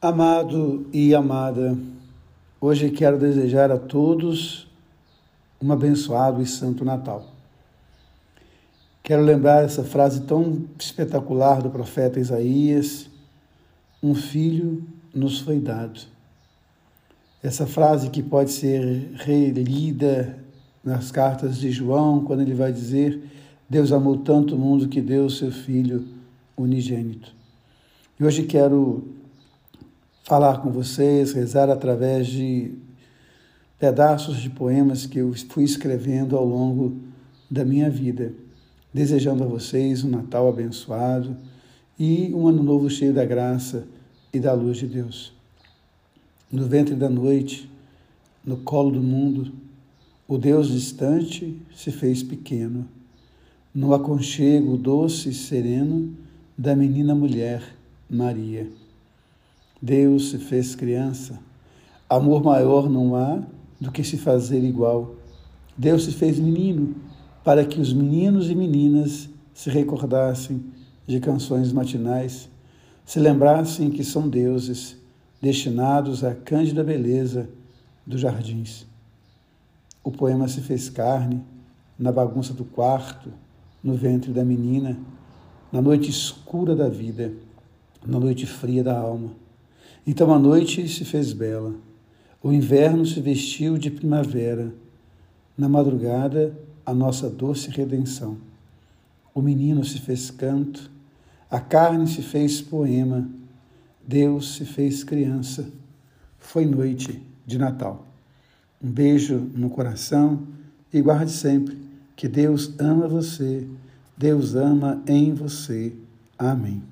Amado e amada, hoje quero desejar a todos um abençoado e santo Natal. Quero lembrar essa frase tão espetacular do profeta Isaías: Um filho nos foi dado. Essa frase que pode ser relida nas cartas de João, quando ele vai dizer: Deus amou tanto o mundo que deu o seu filho unigênito. E hoje quero falar com vocês, rezar através de pedaços de poemas que eu fui escrevendo ao longo da minha vida, desejando a vocês um Natal abençoado e um ano novo cheio da graça e da luz de Deus. No ventre da noite, no colo do mundo, o Deus distante se fez pequeno, no aconchego doce e sereno da menina mulher Maria. Deus se fez criança. Amor maior não há do que se fazer igual. Deus se fez menino para que os meninos e meninas se recordassem de canções matinais, se lembrassem que são deuses destinados à cândida beleza dos jardins. O poema se fez carne na bagunça do quarto, no ventre da menina, na noite escura da vida, na noite fria da alma. Então a noite se fez bela, o inverno se vestiu de primavera, na madrugada a nossa doce redenção. O menino se fez canto, a carne se fez poema, Deus se fez criança. Foi noite de Natal. Um beijo no coração e guarde sempre que Deus ama você, Deus ama em você. Amém.